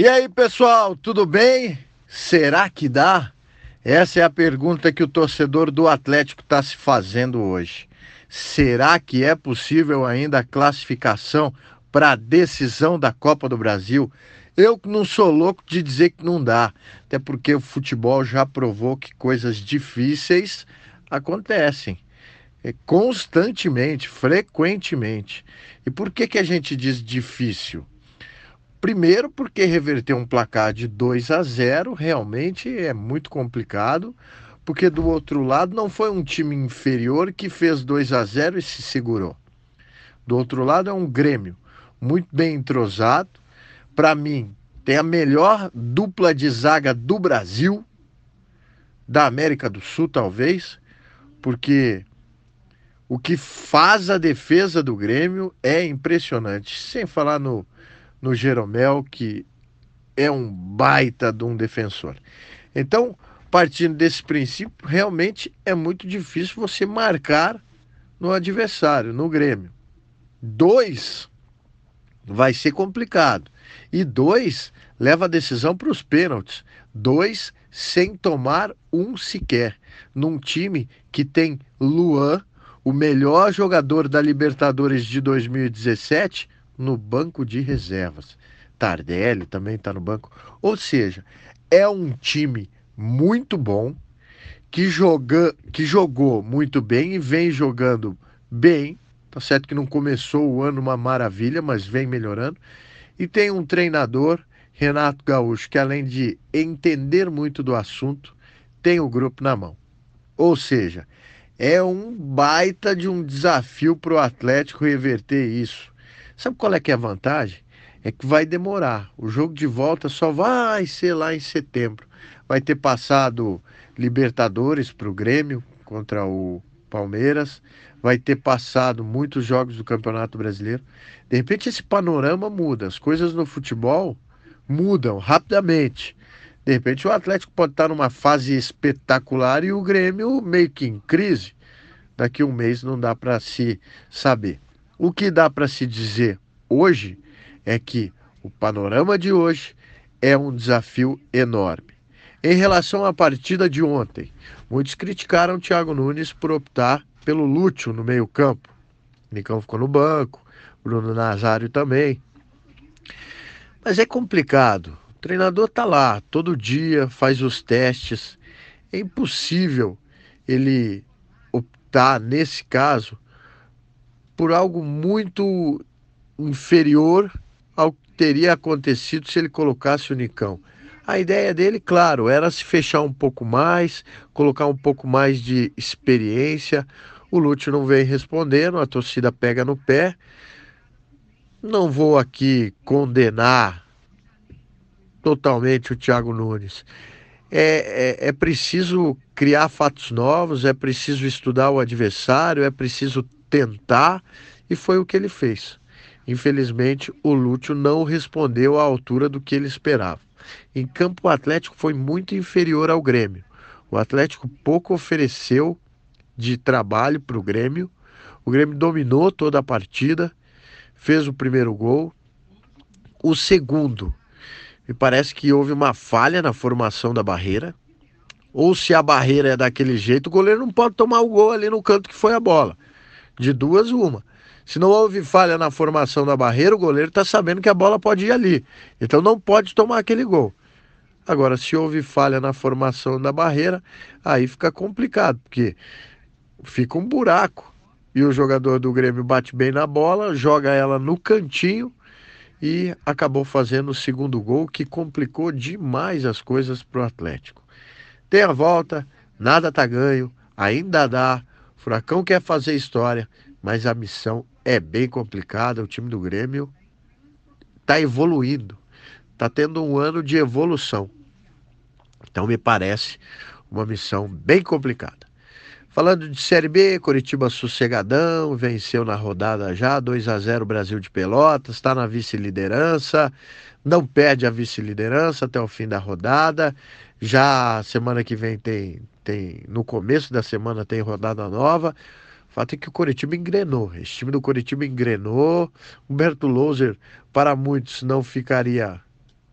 E aí, pessoal, tudo bem? Será que dá? Essa é a pergunta que o torcedor do Atlético está se fazendo hoje. Será que é possível ainda a classificação para a decisão da Copa do Brasil? Eu não sou louco de dizer que não dá, até porque o futebol já provou que coisas difíceis acontecem é, constantemente, frequentemente. E por que, que a gente diz difícil? Primeiro, porque reverter um placar de 2 a 0 realmente é muito complicado, porque do outro lado não foi um time inferior que fez 2 a 0 e se segurou. Do outro lado é um Grêmio muito bem entrosado. Para mim, tem a melhor dupla de zaga do Brasil, da América do Sul, talvez, porque o que faz a defesa do Grêmio é impressionante. Sem falar no, no Jeromel, que é um baita de um defensor. Então, partindo desse princípio, realmente é muito difícil você marcar no adversário, no Grêmio. Dois vai ser complicado. E dois leva a decisão para os pênaltis. Dois sem tomar um sequer. Num time que tem Luan, o melhor jogador da Libertadores de 2017, no banco de reservas. Tardelli também está no banco. Ou seja, é um time muito bom que, joga, que jogou muito bem e vem jogando bem Tá certo que não começou o ano uma maravilha, mas vem melhorando. E tem um treinador, Renato Gaúcho, que além de entender muito do assunto, tem o grupo na mão. Ou seja, é um baita de um desafio para o Atlético reverter isso. Sabe qual é que é a vantagem? É que vai demorar. O jogo de volta só vai ser lá em setembro. Vai ter passado Libertadores para o Grêmio contra o Palmeiras vai ter passado muitos jogos do Campeonato Brasileiro. De repente esse panorama muda, as coisas no futebol mudam rapidamente. De repente o Atlético pode estar numa fase espetacular e o Grêmio meio que em crise. Daqui um mês não dá para se saber. O que dá para se dizer hoje é que o panorama de hoje é um desafio enorme. Em relação à partida de ontem, muitos criticaram Thiago Nunes por optar pelo Lúcio no meio-campo. Nicão ficou no banco, Bruno Nazário também. Mas é complicado. O treinador está lá todo dia, faz os testes. É impossível ele optar, nesse caso, por algo muito inferior ao que teria acontecido se ele colocasse o Nicão. A ideia dele, claro, era se fechar um pouco mais, colocar um pouco mais de experiência. O Lúcio não vem respondendo, a torcida pega no pé. Não vou aqui condenar totalmente o Thiago Nunes. É, é, é, preciso criar fatos novos, é preciso estudar o adversário, é preciso tentar, e foi o que ele fez. Infelizmente, o Lúcio não respondeu à altura do que ele esperava. Em campo, o Atlético foi muito inferior ao Grêmio. O Atlético pouco ofereceu de trabalho para o Grêmio. O Grêmio dominou toda a partida, fez o primeiro gol. O segundo, me parece que houve uma falha na formação da barreira. Ou se a barreira é daquele jeito, o goleiro não pode tomar o gol ali no canto que foi a bola. De duas, uma. Se não houve falha na formação da barreira, o goleiro está sabendo que a bola pode ir ali. Então não pode tomar aquele gol. Agora, se houve falha na formação da barreira, aí fica complicado, porque fica um buraco. E o jogador do Grêmio bate bem na bola, joga ela no cantinho e acabou fazendo o segundo gol, que complicou demais as coisas para o Atlético. Tem a volta, nada tá ganho, ainda dá. Furacão quer fazer história, mas a missão é bem complicada. O time do Grêmio está evoluindo, está tendo um ano de evolução. Então me parece uma missão bem complicada. Falando de Série B, Curitiba sossegadão, venceu na rodada já, 2 a 0 Brasil de Pelotas, está na vice-liderança, não perde a vice-liderança até o fim da rodada. Já semana que vem tem, tem, no começo da semana tem rodada nova. O fato é que o Curitiba engrenou, esse time do Curitiba engrenou. Humberto Louser, para muitos, não ficaria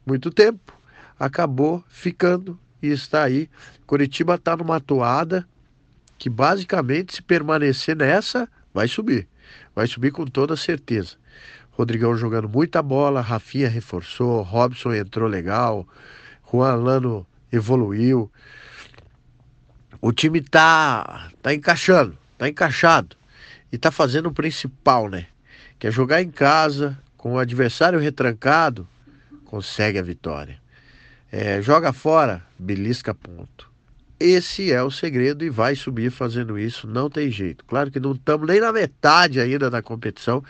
muito tempo, acabou ficando e está aí. Curitiba está numa toada que basicamente, se permanecer nessa, vai subir. Vai subir com toda certeza. Rodrigão jogando muita bola, Rafinha reforçou, Robson entrou legal, Juan Lano evoluiu. O time tá, tá encaixando, tá encaixado. E tá fazendo o principal, né? Que é jogar em casa, com o adversário retrancado, consegue a vitória. É, joga fora, belisca ponto. Esse é o segredo e vai subir fazendo isso, não tem jeito. Claro que não estamos nem na metade ainda da competição,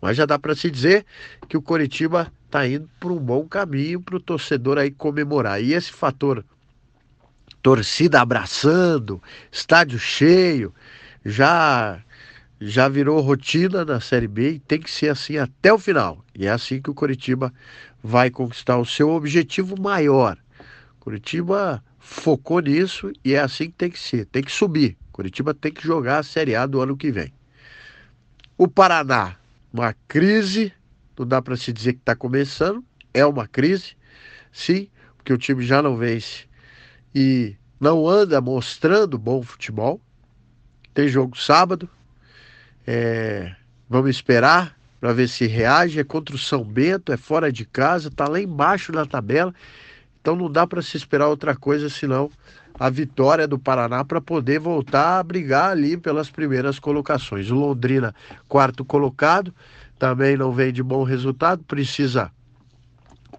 mas já dá para se dizer que o Coritiba está indo por um bom caminho para o torcedor aí comemorar. E esse fator torcida abraçando, estádio cheio, já já virou rotina na Série B e tem que ser assim até o final. E é assim que o Coritiba vai conquistar o seu objetivo maior. Curitiba focou nisso e é assim que tem que ser, tem que subir. Curitiba tem que jogar a Série A do ano que vem. O Paraná, uma crise, não dá para se dizer que está começando, é uma crise, sim, porque o time já não vence e não anda mostrando bom futebol. Tem jogo sábado, é, vamos esperar para ver se reage. É contra o São Bento, é fora de casa, está lá embaixo na tabela. Então não dá para se esperar outra coisa senão a vitória do Paraná para poder voltar a brigar ali pelas primeiras colocações. O Londrina, quarto colocado, também não vem de bom resultado, precisa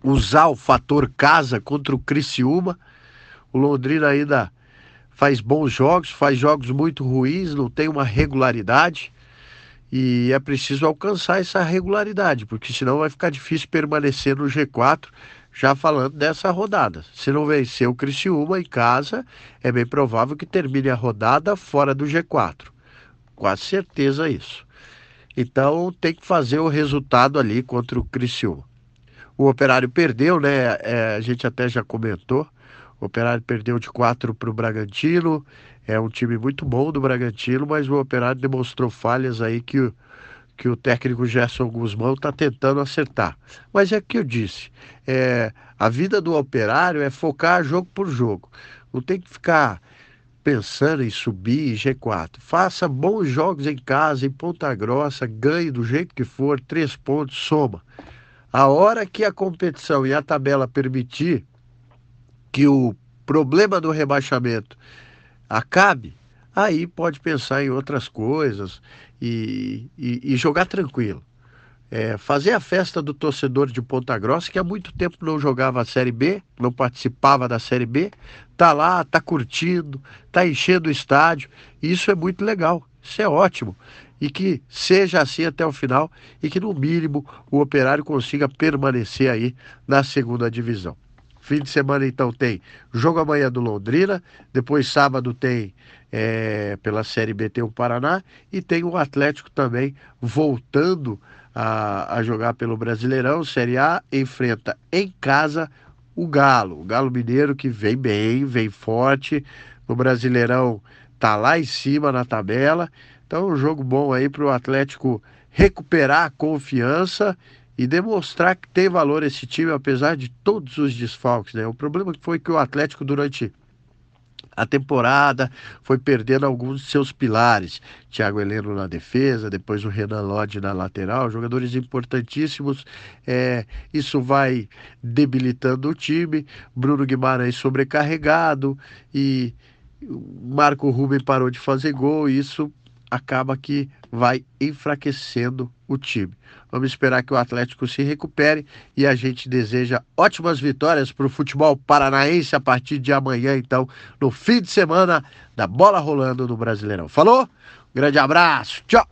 usar o fator casa contra o Criciúma. O Londrina ainda faz bons jogos, faz jogos muito ruins, não tem uma regularidade. E é preciso alcançar essa regularidade, porque senão vai ficar difícil permanecer no G4 já falando dessa rodada. Se não vencer o Criciúma em casa, é bem provável que termine a rodada fora do G4. Quase certeza isso. Então tem que fazer o resultado ali contra o Criciúma. O Operário perdeu, né? É, a gente até já comentou. O Operário perdeu de 4 para o Bragantino. É um time muito bom do Bragantino, mas o Operário demonstrou falhas aí que que o técnico Gerson Guzmão está tentando acertar. Mas é que eu disse, é, a vida do operário é focar jogo por jogo. Não tem que ficar pensando em subir G4. Faça bons jogos em casa, em Ponta Grossa, ganhe do jeito que for, três pontos, soma. A hora que a competição e a tabela permitir que o problema do rebaixamento acabe, aí pode pensar em outras coisas e, e, e jogar tranquilo. É, fazer a festa do torcedor de Ponta Grossa, que há muito tempo não jogava a Série B, não participava da Série B, tá lá, tá curtindo, tá enchendo o estádio, isso é muito legal, isso é ótimo. E que seja assim até o final e que, no mínimo, o operário consiga permanecer aí na segunda divisão. Fim de semana, então, tem jogo amanhã do Londrina, depois sábado tem é, pela Série B tem o Paraná e tem o Atlético também voltando a, a jogar pelo Brasileirão. Série A enfrenta em casa o Galo, o Galo Mineiro que vem bem, vem forte. No Brasileirão tá lá em cima na tabela. Então, um jogo bom aí para o Atlético recuperar a confiança e demonstrar que tem valor esse time, apesar de todos os desfalques. Né? O problema foi que o Atlético, durante a temporada foi perdendo alguns de seus pilares. Thiago Heleno na defesa, depois o Renan Lodge na lateral, jogadores importantíssimos. É, isso vai debilitando o time. Bruno Guimarães sobrecarregado e Marco Ruben parou de fazer gol. E isso acaba que vai enfraquecendo o time. Vamos esperar que o Atlético se recupere e a gente deseja ótimas vitórias para o futebol paranaense a partir de amanhã, então, no fim de semana da bola rolando no Brasileirão. Falou? Grande abraço, tchau!